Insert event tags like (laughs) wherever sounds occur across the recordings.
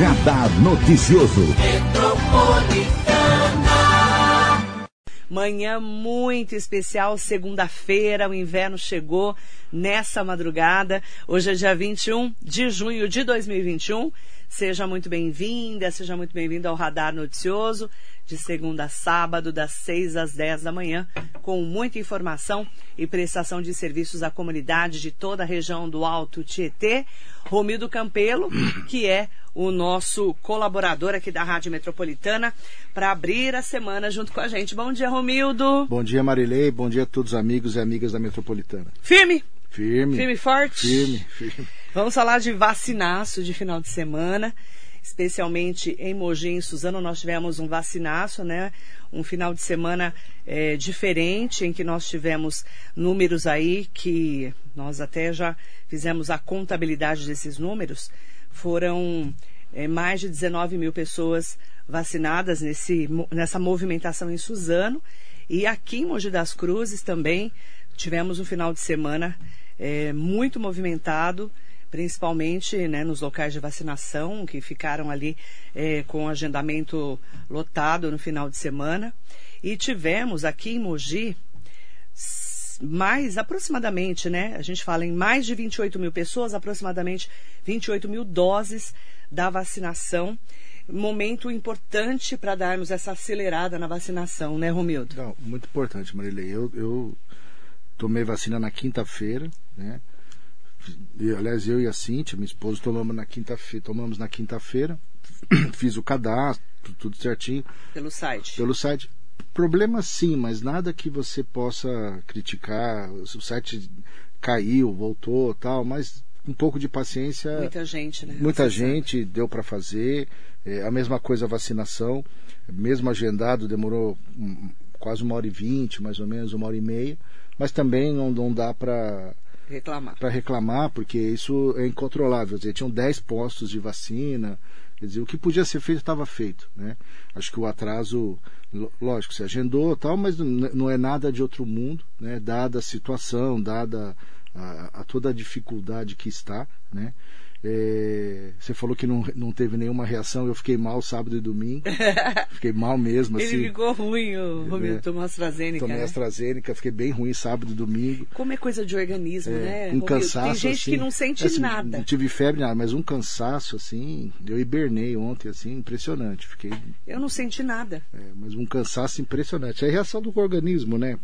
Radar Noticioso. Manhã muito especial, segunda-feira, o inverno chegou nessa madrugada. Hoje é dia 21 de junho de 2021. Seja muito bem-vinda, seja muito bem-vindo ao Radar Noticioso, de segunda a sábado, das 6 às 10 da manhã, com muita informação e prestação de serviços à comunidade de toda a região do Alto Tietê. Romildo Campelo, (clears throat) que é o nosso colaborador aqui da Rádio Metropolitana, para abrir a semana junto com a gente. Bom dia, Romildo. Bom dia, Marilei. Bom dia a todos os amigos e amigas da Metropolitana. Firme? Firme. Firme e forte? Firme, firme. Vamos falar de vacinaço de final de semana, especialmente em Mogi em Suzano nós tivemos um vacinaço, né? Um final de semana é, diferente, em que nós tivemos números aí que nós até já fizemos a contabilidade desses números. Foram é, mais de 19 mil pessoas vacinadas nesse, nessa movimentação em Suzano. E aqui em Mogi das Cruzes também tivemos um final de semana é, muito movimentado principalmente né, nos locais de vacinação, que ficaram ali é, com agendamento lotado no final de semana. E tivemos aqui em Mogi mais aproximadamente, né? A gente fala em mais de 28 mil pessoas, aproximadamente 28 mil doses da vacinação. Momento importante para darmos essa acelerada na vacinação, né, Romildo? Não, muito importante, Marilei. Eu, eu tomei vacina na quinta-feira, né? Aliás, eu e a Cintia, minha esposa, tomamos na quinta-feira, tomamos na quinta-feira, (clears throat) fiz o cadastro, tudo certinho. Pelo site. Pelo site. Problema sim, mas nada que você possa criticar. O site caiu, voltou, tal, mas um pouco de paciência. Muita gente, né? Muita gente deu para fazer. É, a mesma coisa a vacinação, mesmo agendado, demorou um, quase uma hora e vinte, mais ou menos, uma hora e meia. Mas também não, não dá para reclamar. Para reclamar, porque isso é incontrolável. Dizer, tinham 10 postos de vacina. Quer dizer, o que podia ser feito estava feito. Né? Acho que o atraso, lógico, se agendou tal, mas não é nada de outro mundo, né? dada a situação, dada a, a toda a dificuldade que está. Né? É, você falou que não, não teve nenhuma reação, eu fiquei mal sábado e domingo. (laughs) fiquei mal mesmo. Ele assim, ficou ruim, o Romildo, é, tomou AstraZeneca. Tomei né? AstraZeneca, fiquei bem ruim sábado e domingo. Como é coisa de organismo, é, né? Um Romildo? cansaço. Tem gente assim, que não sente assim, nada. Não tive febre, nada, mas um cansaço, assim. Eu hibernei ontem, assim, impressionante. Fiquei. Eu não senti nada. É, mas um cansaço impressionante. É a reação do organismo, né?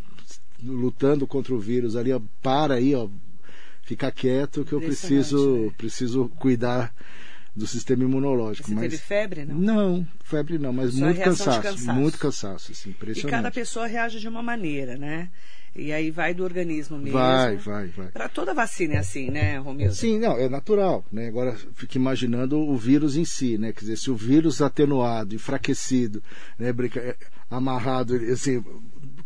Lutando contra o vírus ali, ó, para aí, ó, ficar quieto que eu preciso, né? preciso cuidar do sistema imunológico. Você mas... teve febre, não? Não, febre não, mas Só muito cansaço, cansaço. muito cansaço, assim, E impressionante. cada pessoa reage de uma maneira, né? E aí vai do organismo mesmo. Vai, vai, vai. Para toda vacina é assim, né, Romildo? Sim, não, é natural, né? Agora fica imaginando o vírus em si, né? Quer dizer, se o vírus atenuado, enfraquecido, né, é, amarrado, assim,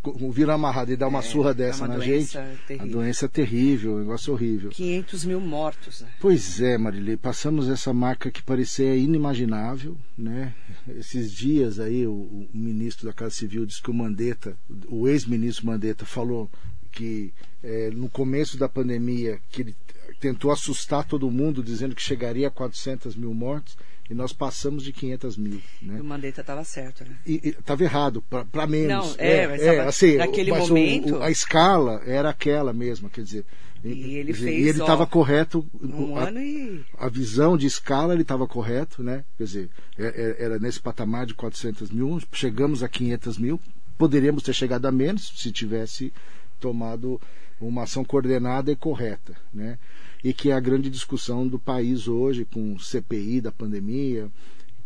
o vírus amarrado e dá uma É, surra é dessa uma na gente, terrível. a doença é terrível, um negócio horrível. 500 mil mortos, né? Pois é, Marilei, passamos essa marca que parecia inimaginável, né? Esses dias aí o, o ministro da Casa Civil disse que o Mandetta, o ex-ministro Mandetta falou que eh, no começo da pandemia que ele tentou assustar todo mundo dizendo que chegaria a 400 mil mortes e nós passamos de 500 mil, né? E o Mandetta estava certo, né? Estava errado, para menos. Não, é, mas tava- assim, naquele mas o- momento- o- a escala era aquela mesma, quer dizer. E ele dizer, fez, E ele estava correto. Um a- ano e. a visão de escala ele estava correto, né? Quer dizer, é- é- era nesse patamar de 400 mil, chegamos a 500 mil, poderíamos ter chegado a menos se tivesse tomado uma ação coordenada e correta, né? E que é a grande discussão do país hoje com CPI da pandemia,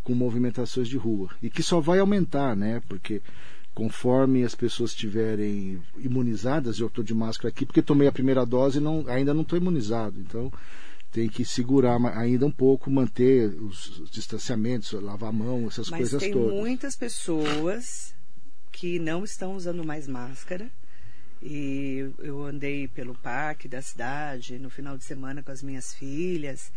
com movimentações de rua e que só vai aumentar, né? Porque conforme as pessoas estiverem imunizadas, eu estou de máscara aqui porque tomei a primeira dose e não, ainda não estou imunizado, então tem que segurar ainda um pouco, manter os, os distanciamentos, lavar a mão, essas Mas coisas tem todas. muitas pessoas que não estão usando mais máscara. E eu andei pelo parque da cidade no final de semana com as minhas filhas.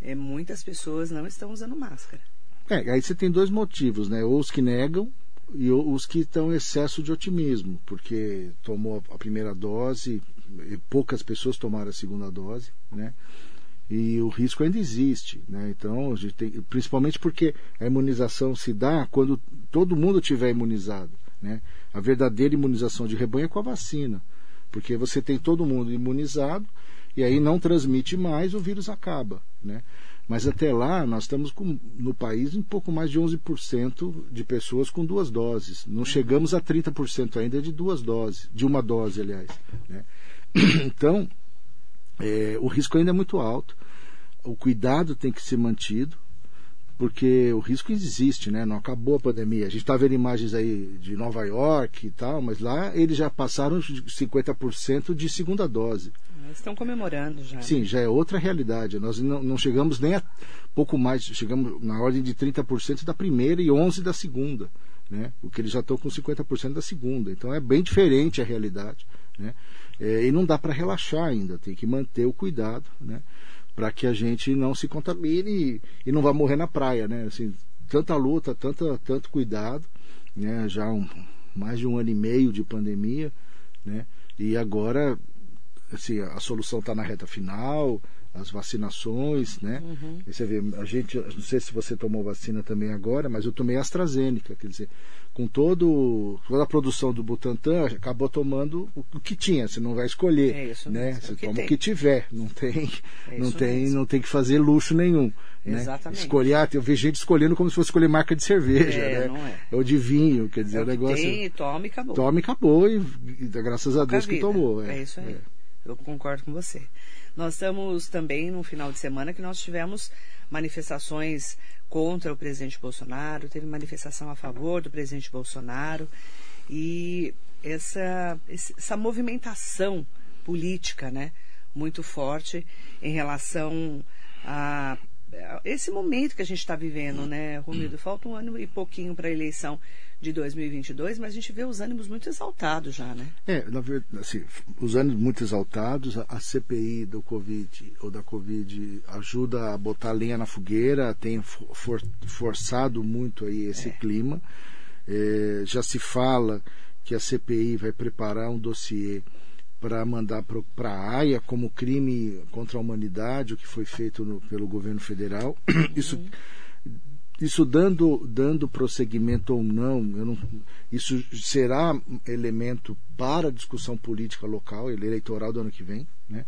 É, muitas pessoas não estão usando máscara. É, aí você tem dois motivos, né? Ou os que negam e os que estão em excesso de otimismo, porque tomou a primeira dose, poucas pessoas tomaram a segunda dose, né? e o risco ainda existe. Né? Então, tem, principalmente porque a imunização se dá quando todo mundo tiver imunizado. Né? A verdadeira imunização de rebanho é com a vacina, porque você tem todo mundo imunizado e aí não transmite mais, o vírus acaba. Né? Mas até lá, nós estamos com, no país um pouco mais de 11% de pessoas com duas doses. Não chegamos a 30% ainda de duas doses, de uma dose, aliás. Né? (clears throat) Então, é, o risco ainda é muito alto. O cuidado tem que ser mantido, porque o risco existe, né? Não acabou a pandemia. A gente está vendo imagens aí de Nova York e tal, mas lá eles já passaram 50% de segunda dose. Eles estão comemorando já. Sim, né? já é outra realidade. Nós não, não, chegamos nem a pouco mais, chegamos na ordem de 30% da primeira e 11% da segunda. Né? O que eles já estão com 50% da segunda. Então é bem diferente a realidade. Né? É, e não dá para relaxar ainda, tem que manter o cuidado, né? Para que a gente não se contamine e, e, não vá morrer na praia, né? Assim, tanta luta, tanta, tanto cuidado, né? Já um, mais de um ano e meio de pandemia, né? E agora, assim, a solução está na reta final, as vacinações, né? Uhum. Você vê, a gente, não sei se você tomou vacina também agora, mas eu tomei AstraZeneca, quer dizer, com todo, toda a produção do Butantan, acabou tomando o, o que tinha, você não vai escolher, é isso né? Mesmo. Você toma tem. o que tiver, não tem, é não tem, mesmo. não tem que fazer luxo nenhum. Né? Exatamente. Escolher, ah, eu vejo gente escolhendo como se fosse escolher marca de cerveja, é, né? Não é. Ou de vinho, quer dizer, é o, o negócio. Tem, toma e acabou. Toma e acabou, e, e graças a Deus vida. que tomou. É, é isso aí. É. Eu concordo com você. Nós estamos também no final de semana que nós tivemos manifestações contra o presidente Bolsonaro, teve manifestação a favor do presidente Bolsonaro. E essa, essa movimentação política, né, muito forte em relação a esse momento que a gente está vivendo, né, Romildo? Falta um ano e pouquinho para a eleição de 2022, mas a gente vê os ânimos muito exaltados já, né? É, na verdade, assim, os ânimos muito exaltados, a, a CPI do Covid ou da Covid ajuda a botar lenha na fogueira, tem for, forçado muito aí esse é. clima. É, já se fala que a CPI vai preparar um dossiê para mandar para a AIA como crime contra a humanidade, o que foi feito no, pelo governo federal. Uhum. (clears throat) Isso isso dando, dando prosseguimento ou não, não, isso será elemento para a discussão política local, eleitoral do ano que vem. Né?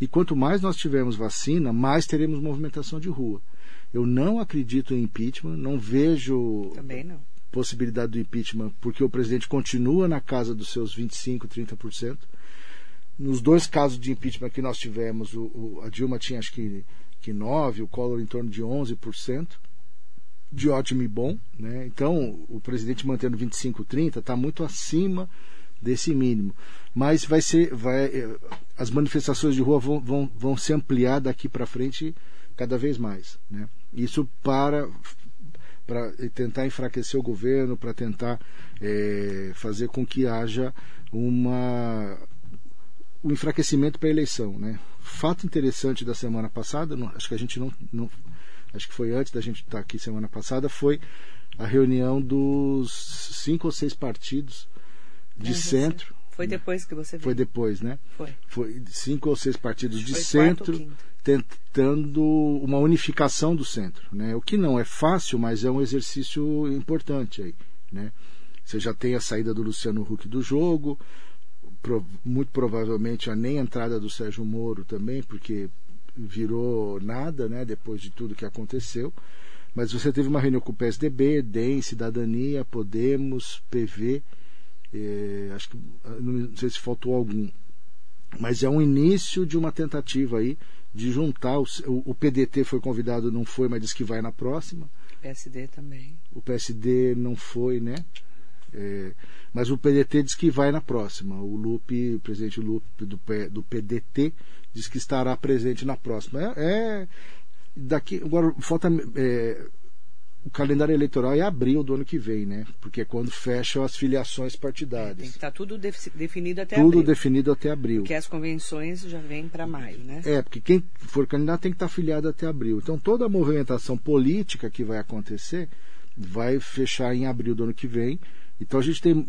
E quanto mais nós tivermos vacina, mais teremos movimentação de rua. Eu não acredito em impeachment, não vejo não. possibilidade do impeachment, porque o presidente continua na casa dos seus 25%, 30%. Nos dois casos de impeachment que nós tivemos, o, o, a Dilma tinha acho que, que 9%, o Collor em torno de 11% de ótimo e bom, né? Então, o presidente mantendo 25, 30 está muito acima desse mínimo. Mas vai ser, vai, eh, as manifestações de rua vão, vão, vão se ampliar daqui para frente cada vez mais, né? Isso para para tentar enfraquecer o governo, para tentar é, fazer com que haja uma um enfraquecimento para a eleição, né? Fato interessante da semana passada, não, acho que a gente não, não acho que foi antes da gente estar aqui semana passada, foi a reunião dos cinco ou seis partidos de centro. Foi depois que você viu. Foi depois, né? Foi. Foi cinco ou seis partidos de centro tentando uma unificação do centro, né? O que não é fácil, mas é um exercício importante aí, né? Você já tem a saída do Luciano Huck do jogo, muito provavelmente a nem entrada do Sérgio Moro também, porque virou nada, né, depois de tudo que aconteceu. Mas você teve uma reunião com o PSDB, DEM, Cidadania, Podemos, PV, eh, acho que não sei se faltou algum. Mas é um início de uma tentativa aí de juntar. O, o PDT foi convidado, não foi, mas disse que vai na próxima. PSD também. O PSD não foi, né? É, mas o PDT diz que vai na próxima. O Lupe, o presidente Lupe do, do PDT, diz que estará presente na próxima. É, é daqui agora falta é, o calendário eleitoral é abril do ano que vem, né? Porque é quando fecham as filiações partidárias. Tem que estar tá tudo definido até tudo abril. Tudo definido até abril. Porque as convenções já vêm para maio, né? É, porque quem for candidato tem que estar tá filiado até abril. Então toda a movimentação política que vai acontecer vai fechar em abril do ano que vem Então a gente tem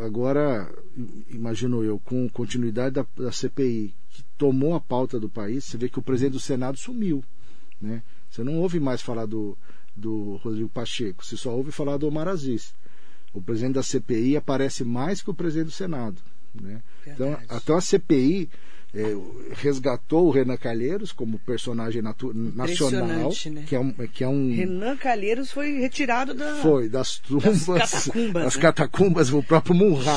agora, imagino eu, com continuidade da, da, CPI, que tomou a pauta do país, você vê que o presidente do Senado sumiu. Né? Você não ouve mais falar do, do Rodrigo Pacheco, você só ouve falar do Omar Aziz. O presidente da CPI aparece mais que o presidente do Senado. Né? Então, até a CPI é, resgatou o Renan Calheiros como personagem nacional, né? que, é um, que é um. Renan Calheiros foi retirado da, foi, das tumbas, das (laughs) catacumbas. Das né? catacumbas, o próprio Munra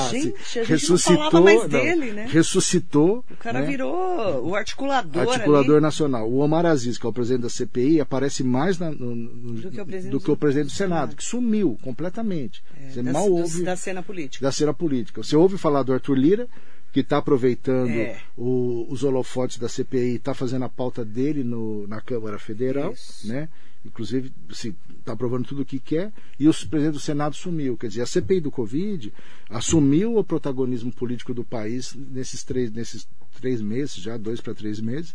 ressuscitou, não dele, né? ressuscitou. O cara né? virou o articulador. Articulador ali. nacional. O Omar Aziz, que é o presidente da CPI, aparece mais na, no, no, do, que do, que o presidente do Senado, que sumiu completamente. É, Você da, mal ouve. Da cena política. Da cena política. Você ouve falar do Arthur Lira que está aproveitando É. o- os holofotes da CPI, está fazendo a pauta dele no- na Câmara Federal, Isso. né? Inclusive, está aprovando tudo o que quer, e o presidente do Senado sumiu. Quer dizer, a CPI do Covid assumiu o protagonismo político do país nesses três, nesses três meses, já dois para três meses,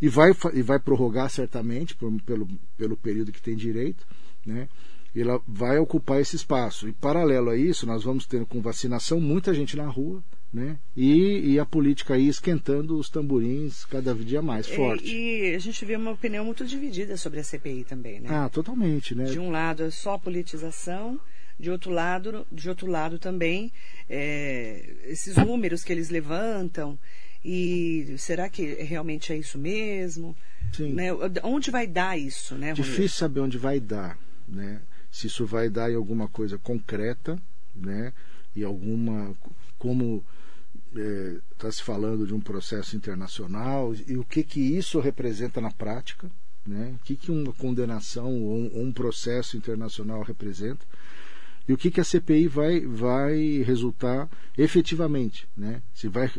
e vai, e vai prorrogar certamente por- pelo, pelo período que tem direito, né? E ela vai ocupar esse espaço. E paralelo a isso, nós vamos ter com vacinação muita gente na rua, né? E, e a política aí esquentando os tamborins cada dia mais forte. E, e a gente vê uma opinião muito dividida sobre a CPI também, né? Ah, totalmente, né? De um lado é só politização, de outro lado, de outro lado também é, esses números que eles levantam. E será que realmente é isso mesmo? Sim. Né? Onde vai dar isso, né? Romildo? Difícil saber onde vai dar, né? Se isso vai dar em alguma coisa concreta, né? E alguma como está se falando de um processo internacional e o que que isso representa na prática, né? O que que uma condenação ou um, um processo internacional representa e o que que a CPI vai vai resultar efetivamente, né? Se vai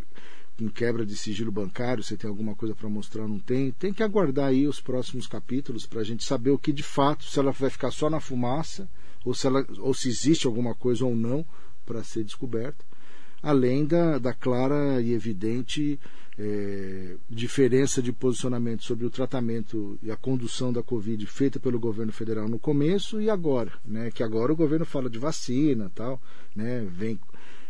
em quebra de sigilo bancário, você tem alguma coisa para mostrar não tem, tem que aguardar aí os próximos capítulos para a gente saber o que de fato, se ela vai ficar só na fumaça ou se, ela, ou se existe alguma coisa ou não para ser descoberta, além da, da clara e evidente eh, diferença de posicionamento sobre o tratamento e a condução da Covid feita pelo governo federal no começo e agora, né? Que agora o governo fala de vacina, tal, né? Vem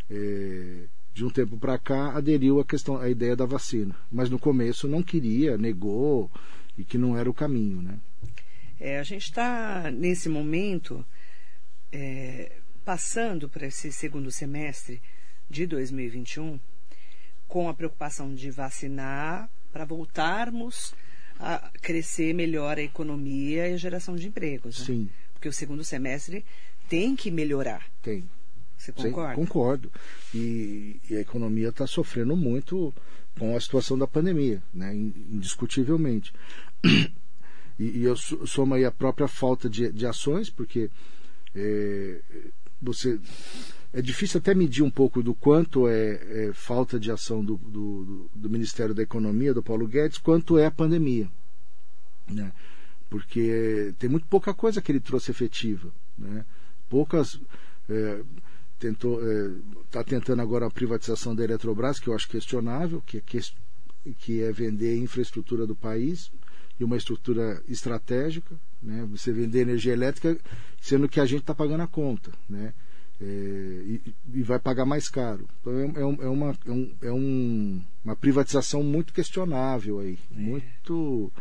eh, de um tempo para cá aderiu a questão, a ideia da vacina, mas no começo não queria, negou e que não era o caminho, né? É, a gente está nesse momento é, passando para esse segundo semestre de 2021 com a preocupação de vacinar para voltarmos a crescer melhor a economia e a geração de empregos. né? Sim, Porque o segundo semestre tem que melhorar. tem. Você Sim, concorda? concordo. E, e a economia está sofrendo muito com a situação da pandemia, né? in- indiscutivelmente. E, e eu so- somo aí a própria falta de, de ações, porque é, você é difícil até medir um pouco do quanto é, é falta de ação do, do, do- Ministério da Economia, do Paulo Guedes, quanto é a pandemia. Né? Porque tem muito pouca coisa que ele trouxe efetiva. Né? Poucas. é, tentou está tentando agora a privatização da Eletrobras, que eu acho questionável, que é, ques- que é vender a infraestrutura do país e uma estrutura estratégica, né? Você vender energia elétrica, sendo que a gente está pagando a conta, né? É, e, e vai pagar mais caro. Então é, é é uma, é, um- é um- uma privatização muito questionável aí, muito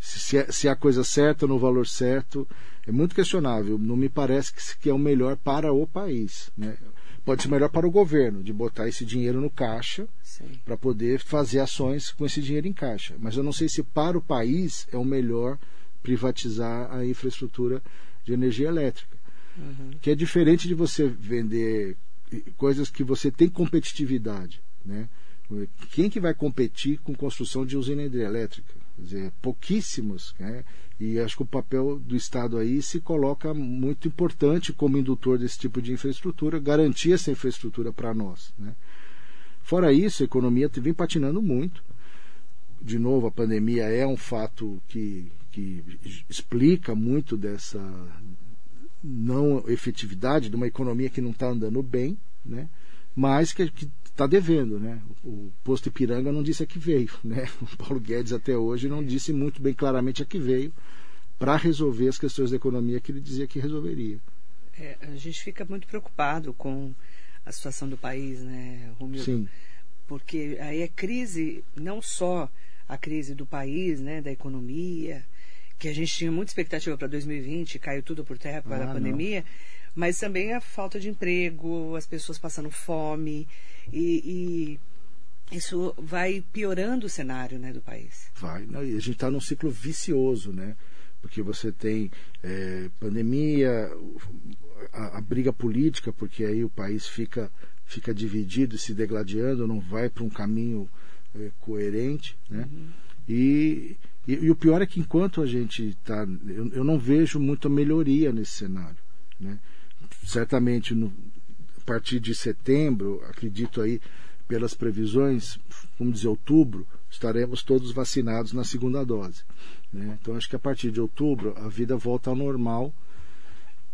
se é, se é a coisa certa no valor certo é muito questionável. Não me parece que, que é o melhor para o país. Né? Pode ser melhor para o governo de botar esse dinheiro no caixa para poder fazer ações com esse dinheiro em caixa. Mas eu não sei se para o país é o melhor privatizar a infraestrutura de energia elétrica. Que é diferente de você vender coisas que você tem competitividade. Né? Quem que vai competir com construção de usina hidrelétrica? Quer dizer, pouquíssimos. Né? E acho que o papel do Estado aí se coloca muito importante como indutor desse tipo de infraestrutura, garantir essa infraestrutura para nós. Né? Fora isso, a economia vem patinando muito. De novo, a pandemia é um fato que, que explica muito dessa não efetividade de uma economia que não está andando bem, né? mas que está devendo. Né? O posto Ipiranga não disse a que veio. (laughs) Né? O Paulo Guedes até hoje não disse muito bem claramente a que veio para resolver as questões da economia que ele dizia que resolveria. É, a gente fica muito preocupado com a situação do país, né, Romildo? Sim. Porque aí é crise, não só a crise do país, né, da economia, que a gente tinha muita expectativa para 2020, caiu tudo por terra por causa Ah, da não. pandemia, mas também a falta de emprego, as pessoas passando fome e, e isso vai piorando o cenário, né, do país. Vai. Não, e a gente está num ciclo vicioso, né? Porque você tem é, pandemia, a, a briga política, porque aí o país fica, fica dividido, se degladiando, não vai para um caminho é, coerente, né? E, e, e o pior é que enquanto a gente está. Eu, eu não vejo muita melhoria nesse cenário, né? Certamente no, a partir de setembro, acredito aí, pelas previsões, vamos dizer, outubro, estaremos todos vacinados na segunda dose. Né? Então, acho que a partir de outubro a vida volta ao normal,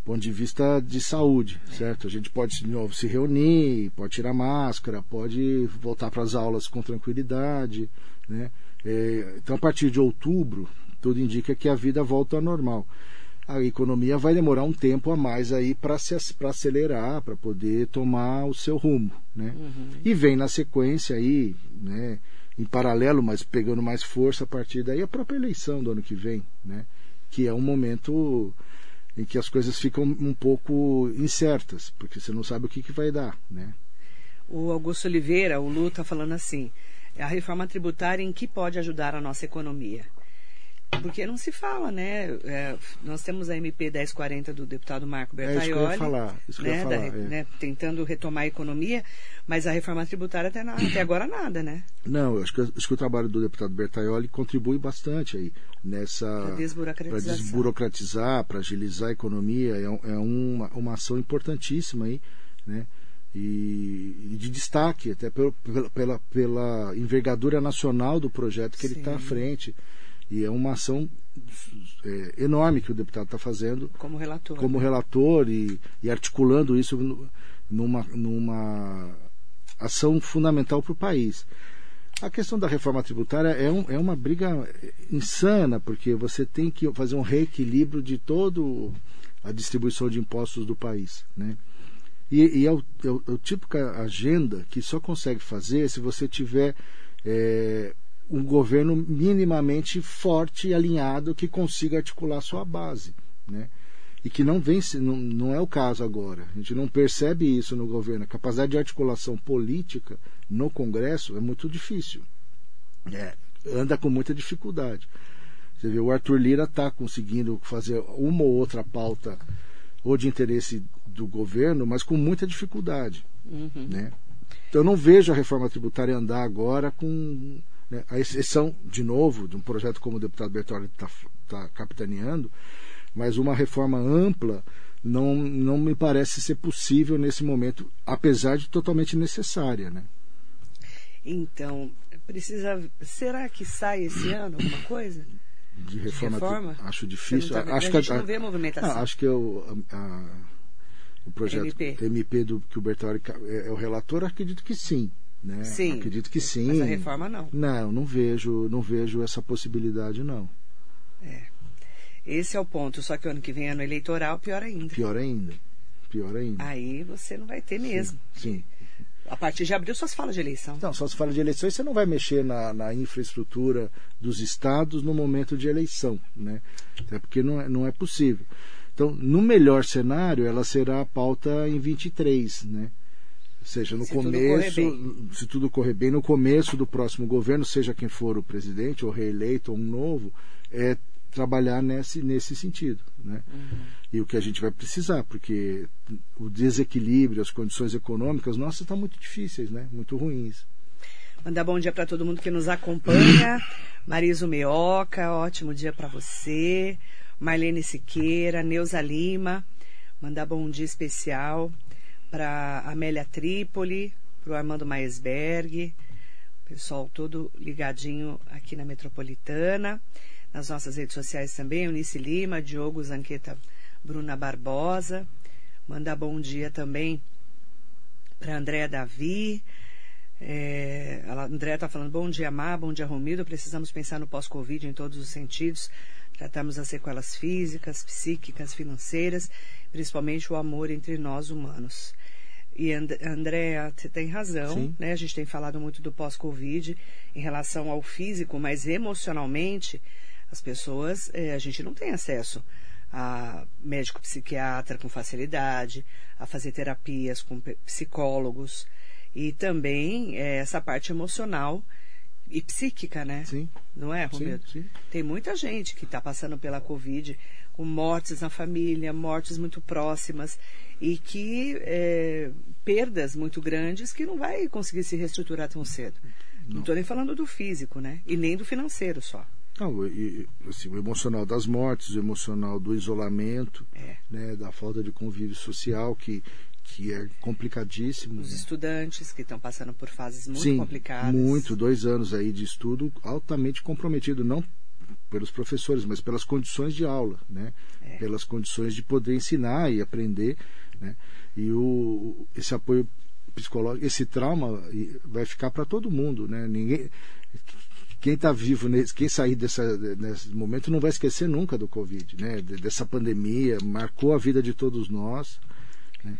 ponto de vista de saúde, certo? A gente pode de novo se reunir, pode tirar máscara, pode voltar para as aulas com tranquilidade. Né? É, então, a partir de outubro, tudo indica que a vida volta ao normal a economia vai demorar um tempo a mais aí para se acelerar, para poder tomar o seu rumo, né? E vem na sequência aí, né, em paralelo, mas pegando mais força a partir daí a própria eleição do ano que vem, né? Que é um momento em que as coisas ficam um pouco incertas, porque você não sabe o que, que vai dar, né? O Augusto Oliveira, o Lu, está falando assim: a reforma tributária em que pode ajudar a nossa economia? Porque não se fala, né? É, nós temos a MP 1040 do deputado Marco É isso eu Bertaioli, falar, isso eu né, da- falar, é. né, tentando retomar a economia, mas a reforma tributária até, na- até agora nada, né? Não, eu acho que, acho que o trabalho do deputado Bertaioli contribui bastante aí nessa para desburocratizar, para agilizar a economia, é, é uma, uma ação importantíssima aí, né? E, e de destaque, até pelo- pela, pela, pela envergadura nacional do projeto que ele está à Sim. frente. E é uma ação é, enorme que o deputado está fazendo Como relator. como relator e, e articulando isso nu- numa, numa ação fundamental para o país. A questão da reforma tributária é, um- é uma briga insana, porque você tem que fazer um reequilíbrio de toda a distribuição de impostos do país. Né? E, e é, o, é o- é o típica agenda que só consegue fazer se você tiver é, um governo minimamente forte e alinhado que consiga articular sua base. Né? E que não vem, não, não é o caso agora. A gente não percebe isso no governo. A capacidade de articulação política no Congresso é muito difícil. É, anda com muita dificuldade. Você vê, o Arthur Lira está conseguindo fazer uma ou outra pauta ou de interesse do governo, mas com muita dificuldade. Uhum. Né? Então eu não vejo a reforma tributária andar agora com. né, a exceção, de novo, de um projeto como o deputado Bertoli está tá capitaneando, mas uma reforma ampla não, não me parece ser possível nesse momento, apesar de totalmente necessária. Né? Então, precisa. Será que sai esse ano alguma coisa? De reforma, tri- reforma? acho difícil. não tá acho a que gente não vê movimentação. Ah, acho que é o, a- a- o projeto MP. MP, do que o Bertoli ca- é, é o relator, acredito que sim. Né? Sim. Acredito que sim. Mas a reforma não. Não, não vejo, não vejo essa possibilidade, não. Esse é o ponto. Só que o ano que vem é ano eleitoral, pior ainda. Pior ainda. Pior ainda. Aí você não vai ter mesmo. Sim. A partir de abril só se fala de eleição. Então, só se fala de eleições, você não vai mexer na, na infraestrutura dos estados no momento de eleição, né? Até porque não é, não é possível. Então, no melhor cenário, ela será a pauta em 23, né? Ou seja, no Se tudo começo, correr se tudo correr bem, no começo do próximo governo, seja quem for o presidente, ou reeleito, ou um novo, é trabalhar nesse, nesse sentido, né? E o que a gente vai precisar, porque o desequilíbrio, as condições econômicas, nossas estão muito difíceis, né? Muito ruins. Mandar bom dia para todo mundo que nos acompanha. (coughs) Mariso Meoca, ótimo dia para você. Marlene Siqueira, Neuza Lima. Mandar bom dia especial para Amélia Trípoli, para o Armando Maesberg. Pessoal todo ligadinho aqui na Metropolitana. Nas nossas redes sociais também, Eunice Lima, Diogo Zanqueta, Bruna Barbosa. Mandar bom dia também para Andréa Davi. É, a Andréa está falando, bom dia, Mar, bom dia, Romildo. Precisamos pensar no pós-Covid em todos os sentidos. Tratamos as sequelas físicas, psíquicas, financeiras, principalmente o amor entre nós humanos. E And Andréa, você tem razão, né? A gente tem falado muito do pós-Covid em relação ao físico, mas emocionalmente as pessoas, é, a gente não tem acesso a médico psiquiatra com facilidade, a fazer terapias com psicólogos e também é, essa parte emocional e psíquica, né? Sim. Não é, Romildo? Sim, sim. Tem muita gente que está passando pela Covid com mortes na família, mortes muito próximas e que é, perdas muito grandes que não vai conseguir se reestruturar tão cedo. Não estou nem falando do físico, né? E nem do financeiro só. Não, e, assim, o emocional das mortes, o emocional do isolamento, É. né, da falta de convívio social, que, que é complicadíssimo. Os né? estudantes que estão passando por fases muito Sim, complicadas. muito, dois anos aí de estudo altamente comprometido, não pelos professores, mas pelas condições de aula, né? É. Pelas condições de poder ensinar e aprender, né? E o, esse apoio psicológico, esse trauma vai ficar para todo mundo, né? Ninguém quem está vivo, nesse, quem sair dessa, nesse momento não vai esquecer nunca do Covid, né? De- Dessa pandemia, marcou a vida de todos nós. né?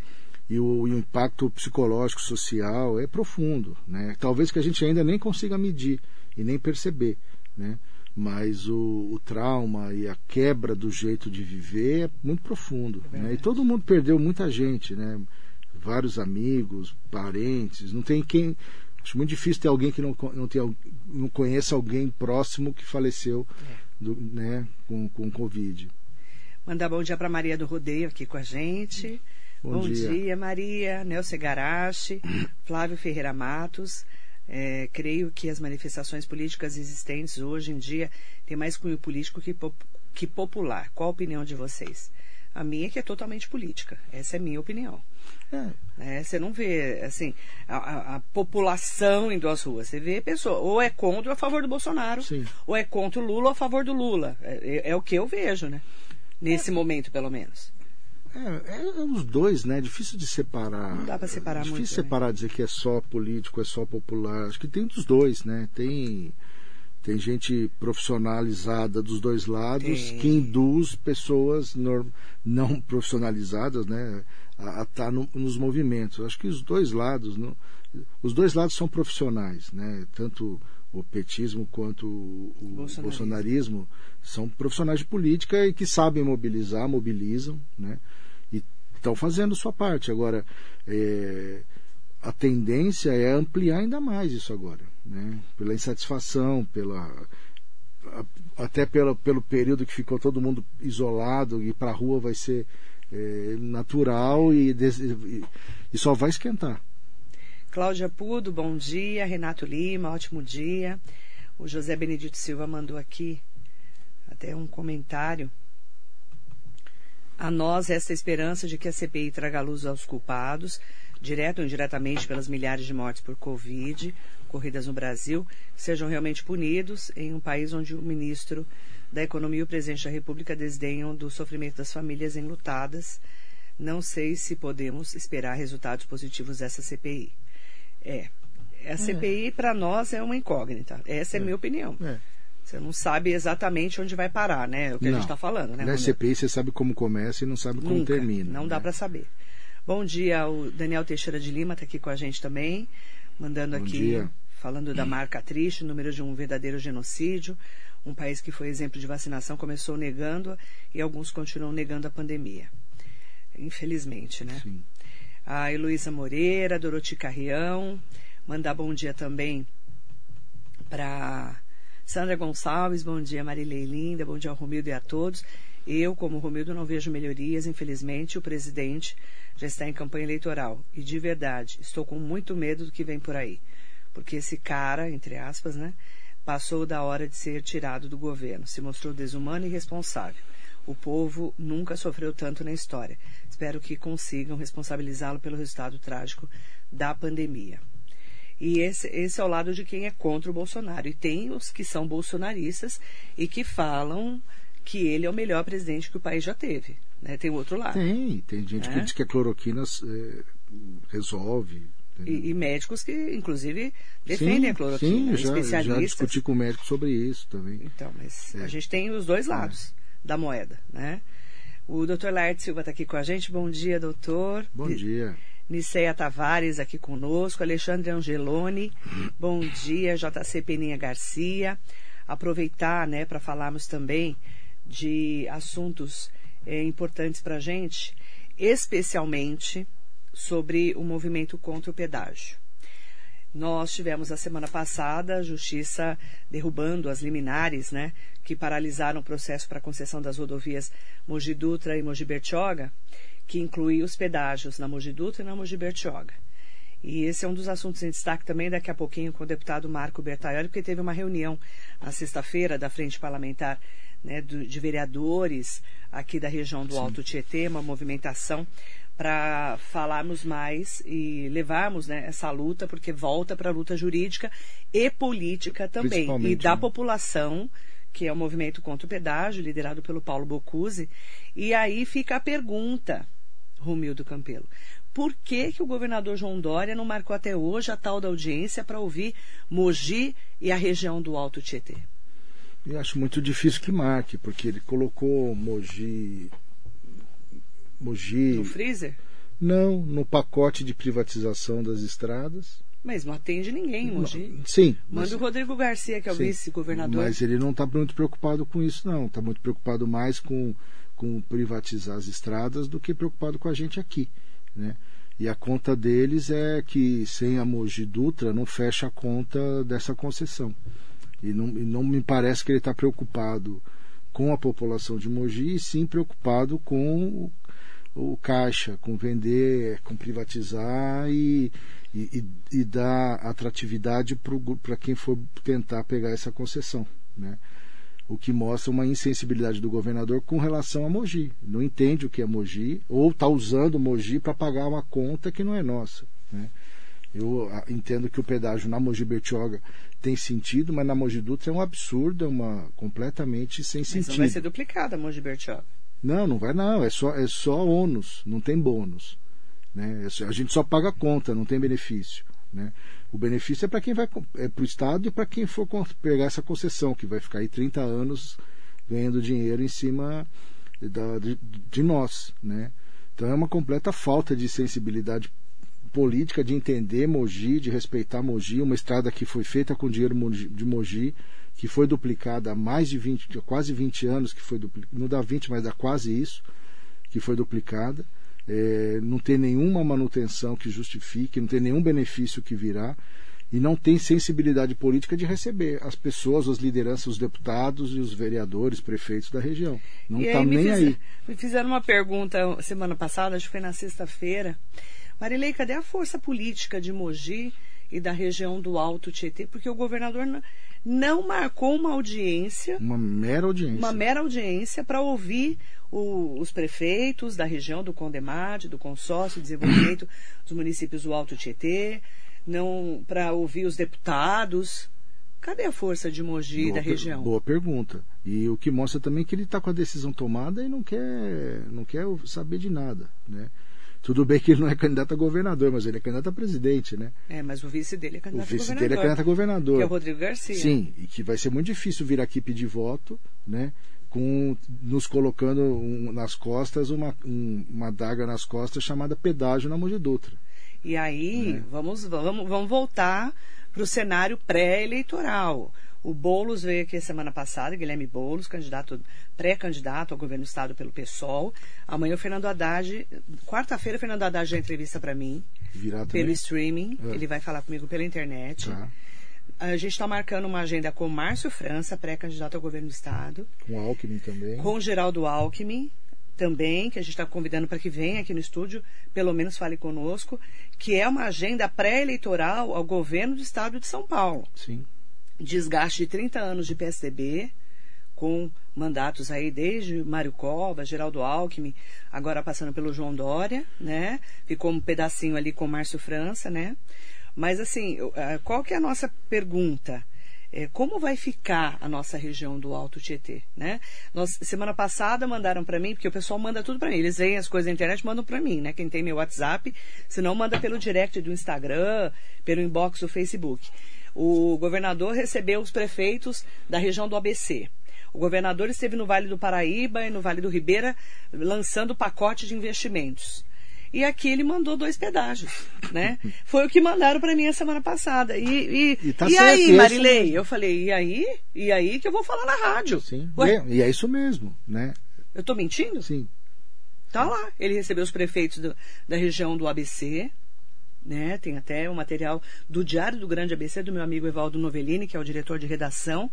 E o, e o impacto psicológico, social é profundo, né? Talvez que a gente ainda nem consiga medir e nem perceber, né? Mas o, o trauma e a quebra do jeito de viver é muito profundo, né? E todo mundo perdeu muita gente, né? Vários amigos, parentes, não tem quem Acho muito difícil ter alguém que não, não, tenha, não conheça alguém próximo que faleceu do- né, com, com Covid. Mandar bom dia para Maria do Rodeio aqui com a gente. Bom dia. Maria. Nelson Garache, Flávio Ferreira Matos. É, creio que as manifestações políticas existentes hoje em dia têm mais cunho político que, pop- que popular. Qual a opinião de vocês? A minha é que é totalmente política. Essa é a minha opinião. É, né? Você não vê, assim, a, a- população indo às ruas. Você vê pessoa, ou é contra ou a favor do Bolsonaro, Sim. ou é contra o Lula ou a favor do Lula. É, é- é o que eu vejo, né? Nesse momento, pelo menos. é, é os dois, né? É difícil de separar. Não dá pra separar é difícil muito, né? separar, dizer que é só político, é só popular. Acho que tem dos dois, né? Tem, tem gente profissionalizada dos dois lados Tem. que induz pessoas não (laughs) profissionalizadas, né? A estar nos movimentos. Acho que os dois lados, não, os dois lados são profissionais, né? Tanto o petismo quanto o, o Bolsonarismo. bolsonarismo são profissionais de política e que sabem mobilizar, mobilizam, né? E estão fazendo sua parte. Agora, é, a tendência é ampliar ainda mais isso agora, né? Pela insatisfação, pela até pela, pelo período que ficou todo mundo isolado e para a rua vai ser é, natural e, e- e só vai esquentar. Cláudia Pudo, bom dia. Renato Lima, ótimo dia. O José Benedito Silva mandou aqui até um comentário. A nós esta esperança de que a CPI traga luz aos culpados, direto ou indiretamente pelas milhares de mortes por Covid ocorridas no Brasil, sejam realmente punidos em um país onde o ministro da Economia e o presidente da República desdenham do sofrimento das famílias enlutadas. Não sei se podemos esperar resultados positivos dessa CPI. É. A CPI, para nós, é uma incógnita. Essa é a minha opinião. É. Você não sabe exatamente onde vai parar, né? É o que a Não. gente está falando, né? Na Romeu? CPI você sabe como começa e não sabe como Nunca. termina. Não dá né? para saber. Bom dia, o Daniel Teixeira de Lima está aqui com a gente também, mandando Bom aqui, dia. falando da marca triste, número de um verdadeiro genocídio. Um país que foi exemplo de vacinação começou negando e alguns continuam negando a pandemia. Infelizmente, né? Sim. a Heloísa Moreira, Doroti Carrião, mandar bom dia também para Sandra Gonçalves, bom dia Marilei Linda, bom dia ao Romildo e a todos. Eu, como Romildo, não vejo melhorias, infelizmente, o presidente já está em campanha eleitoral. E de verdade, estou com muito medo do que vem por aí. Porque esse cara, entre aspas, né, passou da hora de ser tirado do governo, se mostrou desumano e irresponsável. O povo nunca sofreu tanto na história. Espero que consigam responsabilizá-lo pelo resultado trágico da pandemia. E esse, esse é o lado de quem é contra o Bolsonaro. E tem os que são bolsonaristas e que falam que ele é o melhor presidente que o país já teve. Né? Tem o outro lado. Tem, tem gente É? que diz que a cloroquina é, resolve. E, e, médicos que, inclusive, defendem sim, a cloroquina, sim, já, especialistas. já discuti com médicos sobre isso também. Então, mas é. a gente tem os dois lados é. da moeda, né? O doutor Laerte Silva está aqui com a gente. Bom dia, doutor. Bom dia. Niceia Tavares aqui conosco, Alexandre Angeloni, bom dia, JC Peninha Garcia. Aproveitar né, para falarmos também de assuntos é, importantes para a gente, especialmente sobre o movimento contra o pedágio. Nós tivemos a semana passada a Justiça derrubando as liminares, né, que paralisaram o processo para a concessão das rodovias Mogi Dutra e Mogi Bertioga, que inclui os pedágios na Mogi Dutra e na Mogi Bertioga. E esse é um dos assuntos em destaque também daqui a pouquinho com o deputado Marco Bertaioli, porque teve uma reunião na sexta-feira da Frente Parlamentar né, do, de vereadores aqui da região do Sim. Alto Tietê, uma movimentação para falarmos mais e levarmos né, essa luta, porque volta para a luta jurídica e política também. E da né? população, que é o movimento contra o pedágio, liderado pelo Paulo Bocuse. E aí fica a pergunta, Romildo Campelo. Por que, que o governador João Dória não marcou até hoje a tal da audiência para ouvir Mogi e a região do Alto Tietê? Eu acho muito difícil que marque, porque ele colocou Mogi Mogi. No freezer? Não, no pacote de privatização das estradas. Mas não atende ninguém, Mogi. Sim. Manda mas, o Rodrigo Garcia, que é o vice-governador. Mas ele não está muito preocupado com isso, não. Está muito preocupado mais com, com privatizar as estradas do que preocupado com a gente aqui. Né? E a conta deles é que sem a Mogi Dutra não fecha a conta dessa concessão. E não, e não me parece que ele está preocupado com a população de Mogi, e sim preocupado com o caixa, com vender, com privatizar e, e, e dar atratividade para quem for tentar pegar essa concessão. Né? O que mostra uma insensibilidade do governador com relação a Mogi. Não entende o que é Mogi, ou está usando Mogi para pagar uma conta que não é nossa. Né? Eu entendo que o pedágio na Mogi Bertioga tem sentido, mas na Mogi Dutra é um absurdo, é uma completamente sem mas sentido. Mas vai ser duplicada a Mogi Bertioga. Não, não vai não, é só, é só ônus, não tem bônus. Né? É a gente só paga a conta, não tem benefício. Né? O benefício é para quem vai é para o Estado e para quem for pegar essa concessão, que vai ficar aí 30 anos ganhando dinheiro em cima da, de, de nós. Né? Então é uma completa falta de sensibilidade política de entender Mogi, de respeitar Mogi, uma estrada que foi feita com dinheiro de Mogi que foi duplicada há mais de 20, quase 20 anos, que foi duplicada, não dá 20, mas dá quase isso, que foi duplicada. É, não tem nenhuma manutenção que justifique, não tem nenhum benefício que virá e não tem sensibilidade política de receber as pessoas, as lideranças, os deputados e os vereadores, prefeitos da região. Não está nem fiz, aí. Me fizeram uma pergunta semana passada, acho que foi na sexta-feira. Marilei, cadê a força política de Mogi e da região do Alto Tietê? Porque o governador não marcou uma audiência. Uma mera audiência. Uma mera audiência para ouvir o, os prefeitos da região do Condemate, do Consórcio de Desenvolvimento (coughs) dos Municípios do Alto Tietê, não para ouvir os deputados. Cadê a força de Mogi boa da região? boa pergunta. E o que mostra também que ele está com a decisão tomada e não quer, não quer saber de nada, né? Tudo bem que ele não é candidato a governador, mas ele é candidato a presidente, né? É, mas o vice dele é candidato a governador. O vice dele é candidato a governador. Que é o Rodrigo Garcia. Sim, e que vai ser muito difícil vir aqui pedir voto, né? Com, nos colocando um, nas costas uma, um, uma daga nas costas chamada pedágio na Mogi Dutra. E aí, né? vamos, vamos, vamos voltar para o cenário pré-eleitoral. O Boulos veio aqui semana passada, Guilherme Boulos, candidato, pré-candidato ao governo do estado pelo PSOL. Amanhã o Fernando Haddad, quarta-feira o Fernando Haddad já entrevista para mim, Virá pelo streaming, é. ele vai falar comigo pela internet. Tá. A gente está marcando uma agenda com Márcio França, pré-candidato ao governo do estado. Com Alckmin também. Com Geraldo Alckmin também, que a gente está convidando para que venha aqui no estúdio, pelo menos fale conosco, que é uma agenda pré-eleitoral ao governo do estado de São Paulo. Sim desgaste de 30 anos de PSDB, com mandatos aí desde Mário Cova, Geraldo Alckmin, agora passando pelo João Dória, né? Ficou um pedacinho ali com Márcio França, né? Mas assim, qual que é a nossa pergunta? é, como vai ficar a nossa região do Alto Tietê, né? Nós, semana passada mandaram para mim, porque o pessoal manda tudo para mim, eles veem as coisas na internet, mandam para mim, né? Quem tem meu WhatsApp, se não manda pelo direct do Instagram, pelo inbox do Facebook. O governador recebeu os prefeitos da região do ABC. O governador esteve no Vale do Paraíba e no Vale do Ribeira lançando pacote de investimentos. E aqui ele mandou dois pedágios, né? (laughs) Foi o que mandaram para mim a semana passada. E, e, E tá e certo, aí, é Marilei? Eu falei, e aí? E aí que eu vou falar na rádio? Sim. Ué, E, é, isso mesmo, né? eu tô mentindo? Sim. Tá lá. Ele recebeu os prefeitos do- da região do ABC, né? Tem até o material do Diário do Grande ABC, do meu amigo Evaldo Novellini, que é o diretor de redação.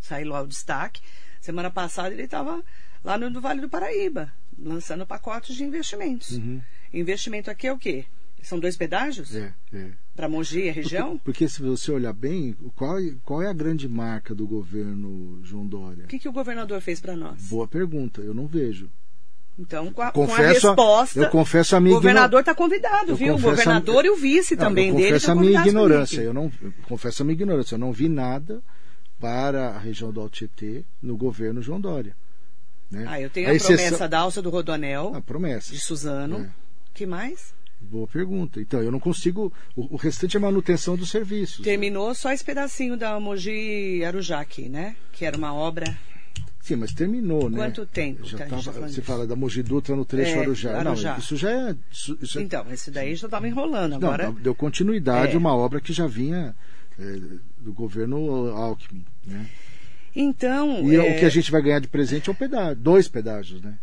Saiu lá o destaque. Semana passada ele estava lá no, no Vale do Paraíba, lançando pacotes de investimentos. Uhum. Investimento aqui é o quê? São dois pedágios? É, é. Para Mogi, a região? Porque, porque se você olhar bem, qual, qual é a grande marca do governo João Dória? O que, que o governador fez para nós? Boa pergunta, eu não vejo. Então, com a, com a Confesso, resposta, eu confesso a o minha governador está convidado, viu? O confesso a- governador e o vice Não, também eu dele confesso estão a minha ignorância. Eu não eu confesso a minha ignorância. Eu não vi nada para a região do Altietê no governo João Dória. Né? Ah, eu tenho a, exceção- promessa da alça do Rodonel, A promessa. de Suzano. É. que mais? Boa pergunta. Então, eu não consigo. O, o restante é manutenção dos serviços. Terminou só esse pedacinho da Mogi Arujá aqui, né? Que era uma obra. Sim, mas terminou, né? Quanto tempo Já tava- tá falando você fala da Mogi Dutra no trecho É, Arujá. Arujá. Não, isso já é. Isso, isso é- Então, esse daí já estava enrolando. não, Agora, deu continuidade É. a uma obra que já vinha é, do governo Alckmin. Né? então, E é, o que a gente vai ganhar de presente é um pedágio, dois pedágios, né?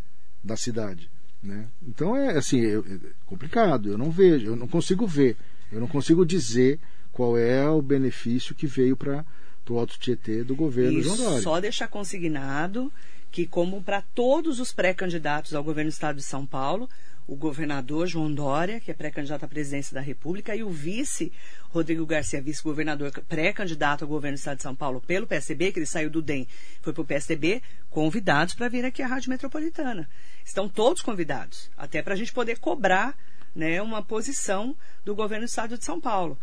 Da cidade. Né? Então é assim, é, é complicado, eu não vejo, eu não consigo ver, eu não consigo dizer qual é o benefício que veio para o Alto Tietê do governo e João Dória. só deixar consignado que, como para todos os pré-candidatos ao governo do estado de São Paulo, o governador João Dória, que é pré-candidato à presidência da República, e o vice Rodrigo Garcia, vice-governador pré-candidato ao governo do estado de São Paulo pelo PSB, que ele saiu do DEM, foi para o PSDB, convidados para vir aqui à Rádio Metropolitana. Estão todos convidados, até para a gente poder cobrar né, uma posição do governo do estado de São Paulo.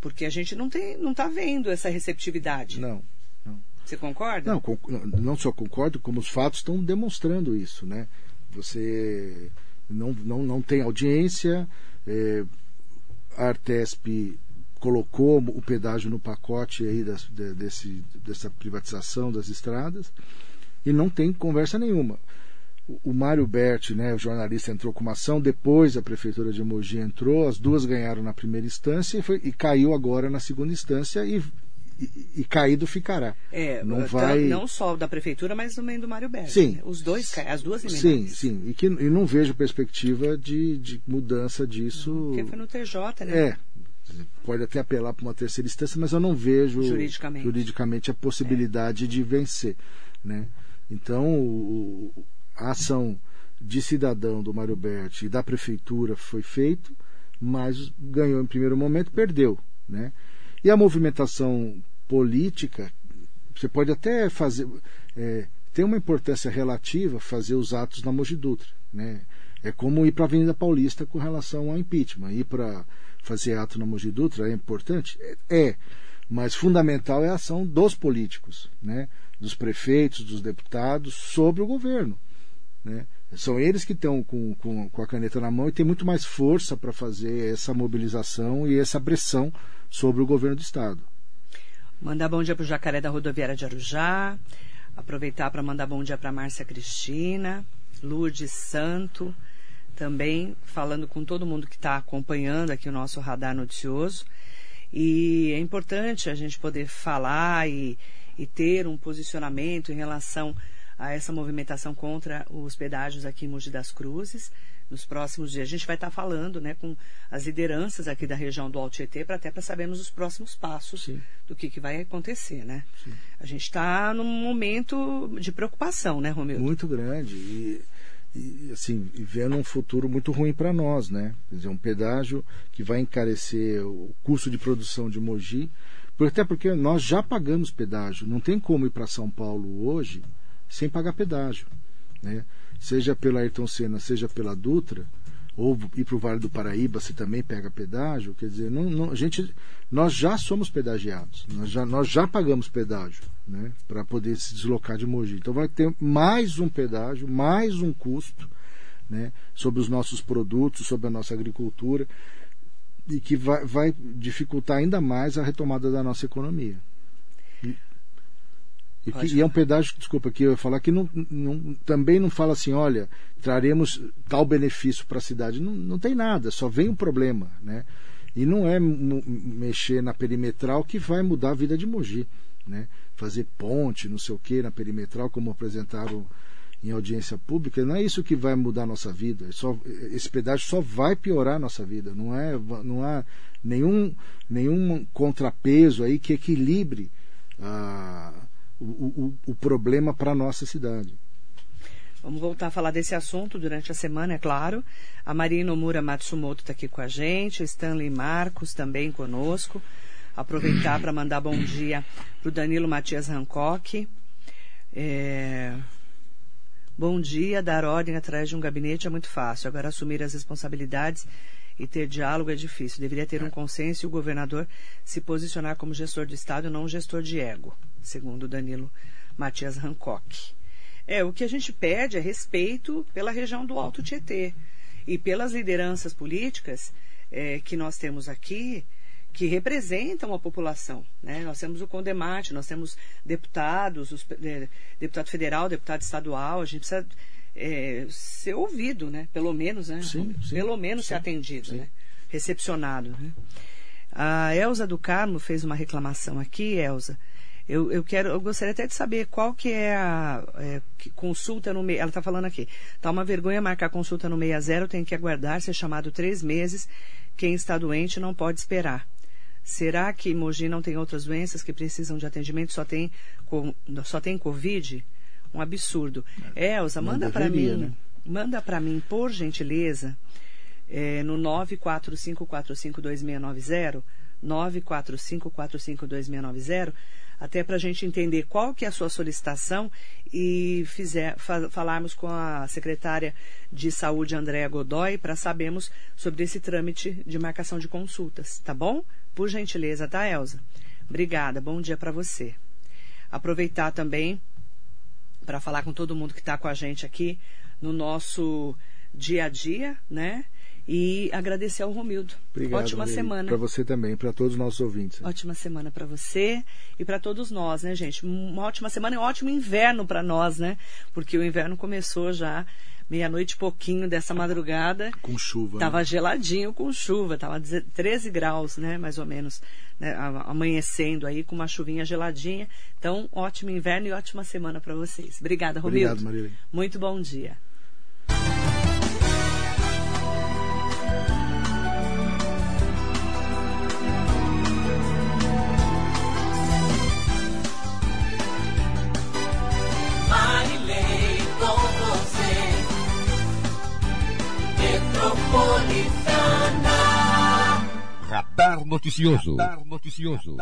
Porque a gente não tem, não está vendo essa receptividade. Não, Você concorda? não, não só concordo, como os fatos estão demonstrando isso, né? Você não, não, não tem audiência, é, a Artesp colocou o pedágio no pacote aí das- de- desse, dessa privatização das estradas e não tem conversa nenhuma. O- Mário Berti, né, o jornalista, entrou com uma ação, depois a Prefeitura de Mogi entrou, as duas ganharam na primeira instância e, foi- e caiu agora na segunda instância e, e- e caído ficará. É, não vai... não só da prefeitura, mas também do Mário Berti. Sim. né? Os dois, as duas Sim, emendadas. sim. E, que, e não vejo perspectiva de, de mudança disso. Porque foi no TJ, né? É. Pode até apelar para uma terceira instância, mas eu não vejo Juridicamente. juridicamente a possibilidade de vencer. Né? Então, o- a ação de cidadão do Mário Berti e da prefeitura foi feito, mas ganhou em primeiro momento, perdeu. Né? E a movimentação política, você pode até fazer. é, tem uma importância relativa fazer os atos na Mogi Dutra. Né? É como ir para a Avenida Paulista com relação ao impeachment. Ir para fazer ato na Mogi Dutra é importante? É, mas fundamental é a ação dos políticos, né? dos prefeitos, dos deputados, sobre o governo. Né? São eles que estão com, com, com a caneta na mão e têm muito mais força para fazer essa mobilização e essa pressão sobre o governo do Estado. Mandar bom dia para o Jacaré da Rodoviária de Arujá. Aproveitar para mandar bom dia para Márcia Cristina, Lourdes Santo, também falando com todo mundo que está acompanhando aqui o nosso radar noticioso. E é importante a gente poder falar e, e ter um posicionamento em relação a essa movimentação contra os pedágios aqui em Mogi das Cruzes. Nos próximos dias a gente vai estar falando né, com as lideranças aqui da região do Alto Tietê para até para sabermos os próximos passos Sim. do que, que vai acontecer, né? Sim. A gente está num momento de preocupação, né, Romildo? Muito grande. E, e, assim, vendo um futuro muito ruim para nós, né? Quer dizer, um pedágio que vai encarecer o custo de produção de Mogi, até porque nós já pagamos pedágio. Não tem como ir para São Paulo hoje sem pagar pedágio, né? Seja pela Ayrton Senna, seja pela Dutra, ou ir para o Vale do Paraíba se também pega pedágio, quer dizer, não, não, a gente, nós já somos pedagiados, nós já, nós já pagamos pedágio né, para poder se deslocar de Mogi. Então vai ter mais um pedágio, mais um custo né, sobre os nossos produtos, sobre a nossa agricultura, e que vai, vai dificultar ainda mais a retomada da nossa economia. E, que, e, é um pedágio, desculpa, que eu ia falar que não, não, também não fala assim, olha, traremos tal benefício para a cidade. Não, não tem nada, só vem um problema. Né? E não é mexer na perimetral que vai mudar a vida de Mogi. Né? Fazer ponte, não sei o que, na perimetral, como apresentaram em audiência pública, não é isso que vai mudar a nossa vida. É só, esse pedágio só vai piorar a nossa vida. Não, é, não há nenhum, nenhum contrapeso aí que equilibre ah, o, o, problema para a nossa cidade. Vamos voltar a falar desse assunto durante a semana, é claro. A Maria Nomura Matsumoto está aqui com a gente, Stanley Marcos também conosco. Aproveitar para mandar bom dia para o Danilo Matias Hancock. É... Bom dia, dar ordem atrás de um gabinete é muito fácil. Agora, assumir as responsabilidades e ter diálogo é difícil. Deveria ter um consenso e o governador se posicionar como gestor do Estado, não um gestor de ego, segundo Danilo Matias Hancock. É, o que a gente pede é respeito pela região do Alto Tietê e pelas lideranças políticas é, que nós temos aqui que representam a população. Né? Nós temos o Condemate, nós temos deputados, os, é, deputado federal, deputado estadual, a gente precisa é, ser ouvido, né? pelo menos, né? Sim, sim, pelo menos sim, ser atendido, né? recepcionado. Né? A Elza do Carmo fez uma reclamação aqui, Elza. Eu, eu, quero, eu gostaria até de saber qual que é a é, que consulta no meio. Ela está falando aqui. Está uma vergonha marcar consulta no 60, tem que aguardar ser chamado três meses. Quem está doente não pode esperar. Será que Mogi não tem outras doenças que precisam de atendimento? Só tem, só tem Covid? Um absurdo. É, Elza, manda para mim, né? manda para mim, por gentileza, é, no 945452690, 945452690, até para a gente entender qual que é a sua solicitação e fizer, fa falarmos com a secretária de saúde, Andréa Godoy, para sabermos sobre esse trâmite de marcação de consultas, tá bom? Por gentileza, tá, Elza? Obrigada, bom dia para você. Aproveitar também para falar com todo mundo que está com a gente aqui no nosso dia a dia, né? E agradecer ao Romildo. Obrigado, Ótima semana. Para você também, para todos os nossos ouvintes. Ótima semana para você e para todos nós, né, gente? Uma ótima semana e um ótimo inverno para nós, né? Porque o inverno começou já meia-noite e pouquinho dessa madrugada. Com chuva. Tava né? geladinho com chuva, tava 13 graus, né, mais ou menos, né, amanhecendo aí com uma chuvinha geladinha. Então, ótimo inverno e ótima semana para vocês. Obrigada, Romildo. Obrigado, Marília. Muito bom dia. Radar Noticioso. Radar Noticioso.